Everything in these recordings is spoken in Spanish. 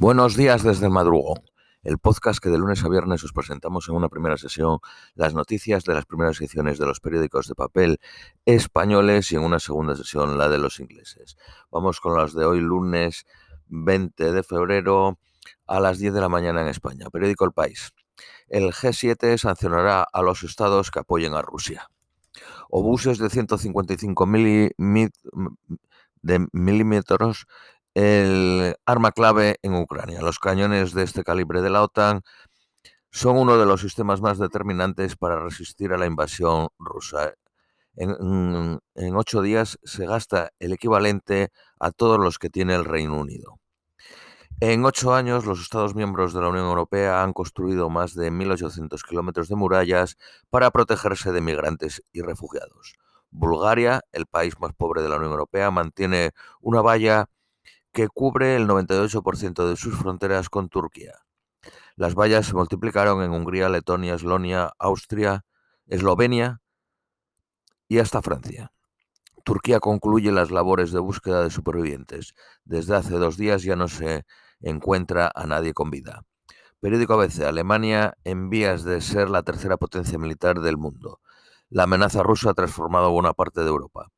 Buenos días desde el madrugón, el podcast que de lunes a viernes os presentamos en una primera sesión las noticias de las primeras ediciones de los periódicos de papel españoles y en una segunda sesión la de los ingleses. Vamos con las de hoy lunes 20 de febrero a las 10 de la mañana en España. Periódico El País. El G7 sancionará a los estados que apoyen a Rusia. Obuses de 155 milímetros el arma clave en Ucrania. Los cañones de este calibre de la OTAN son uno de los sistemas más determinantes para resistir a la invasión rusa. En, ocho días se gasta el equivalente a todos los que tiene el Reino Unido. En ocho años, los Estados miembros de la Unión Europea han construido más de 1.800 kilómetros de murallas para protegerse de migrantes y refugiados. Bulgaria, el país más pobre de la Unión Europea, mantiene una valla que cubre el 98% de sus fronteras con Turquía. Las vallas se multiplicaron en Hungría, Letonia, Eslonia, Austria, Eslovenia y hasta Francia. Turquía concluye las labores de búsqueda de supervivientes. Desde hace dos días ya no se encuentra a nadie con vida. Periódico ABC. Alemania en vías de ser la tercera potencia militar del mundo. La amenaza rusa ha transformado buena parte de Europa.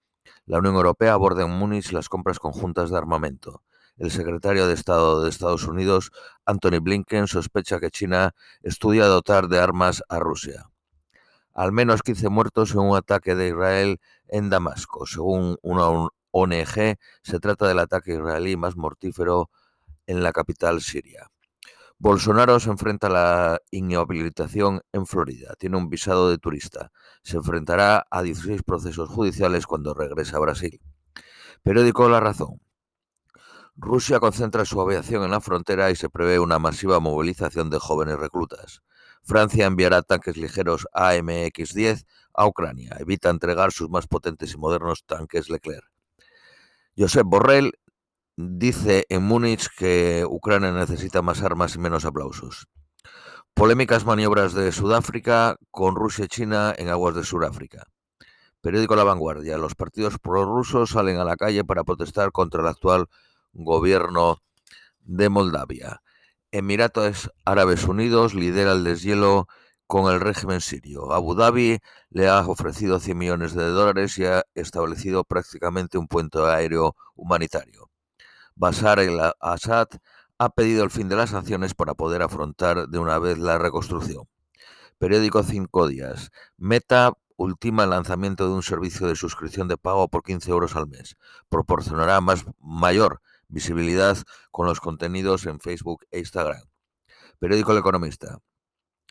La Unión Europea aborda en Múnich las compras conjuntas de armamento. El secretario de Estado de Estados Unidos, Anthony Blinken, sospecha que China estudia dotar de armas a Rusia. Al menos 15 muertos en un ataque de Israel en Damasco. Según una ONG, se trata del ataque israelí más mortífero en la capital siria. Bolsonaro se enfrenta a la inhabilitación en Florida. Tiene un visado de turista. Se enfrentará a 16 procesos judiciales cuando regrese a Brasil. Periódico La Razón. Rusia concentra su aviación en la frontera y se prevé una masiva movilización de jóvenes reclutas. Francia enviará tanques ligeros AMX-10 a Ucrania. Evita entregar sus más potentes y modernos tanques Leclerc. Josep Borrell dice en Múnich que Ucrania necesita más armas y menos aplausos. Polémicas maniobras de Sudáfrica con Rusia y China en aguas de Sudáfrica. Periódico La Vanguardia. Los partidos prorrusos salen a la calle para protestar contra el actual gobierno de Moldavia. Emiratos Árabes Unidos lidera el deshielo con el régimen sirio. Abu Dhabi le ha ofrecido 100 millones de dólares y ha establecido prácticamente un puente aéreo humanitario. Bashar el-Assad ha pedido el fin de las sanciones para poder afrontar de una vez la reconstrucción. Periódico Cinco Días. Meta ultima el lanzamiento de un servicio de suscripción de pago por 15 euros al mes. Proporcionará más mayor visibilidad con los contenidos en Facebook e Instagram. Periódico El Economista.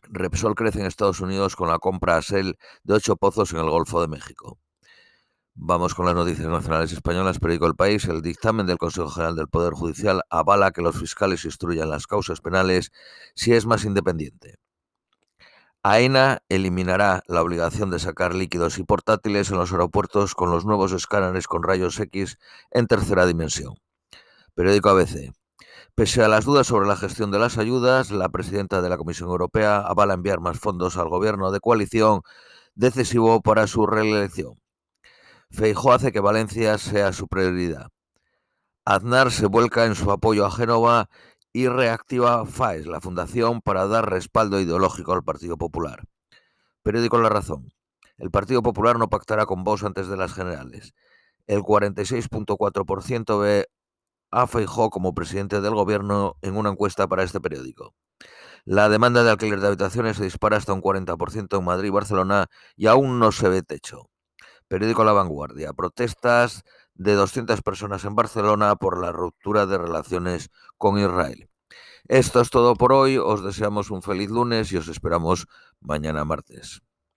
Repsol crece en Estados Unidos con la compra a Shell de ocho pozos en el Golfo de México. Vamos con las noticias nacionales españolas. Periódico El País. El dictamen del Consejo General del Poder Judicial avala que los fiscales instruyan las causas penales si es más independiente. AENA eliminará la obligación de sacar líquidos y portátiles en los aeropuertos con los nuevos escáneres con rayos X en tercera dimensión. Periódico ABC. Pese a las dudas sobre la gestión de las ayudas, la presidenta de la Comisión Europea avala enviar más fondos al gobierno de coalición decisivo para su reelección. Feijó hace que Valencia sea su prioridad. Aznar se vuelca en su apoyo a Génova y reactiva FAES, la fundación, para dar respaldo ideológico al Partido Popular. Periódico La Razón. El Partido Popular no pactará con vos antes de las generales. El 46.4% ve a Feijó como presidente del gobierno en una encuesta para este periódico. La demanda de alquiler de habitaciones se dispara hasta un 40% en Madrid y Barcelona y aún no se ve techo. Periódico La Vanguardia. Protestas de 200 personas en Barcelona por la ruptura de relaciones con Israel. Esto es todo por hoy. Os deseamos un feliz lunes y os esperamos mañana martes.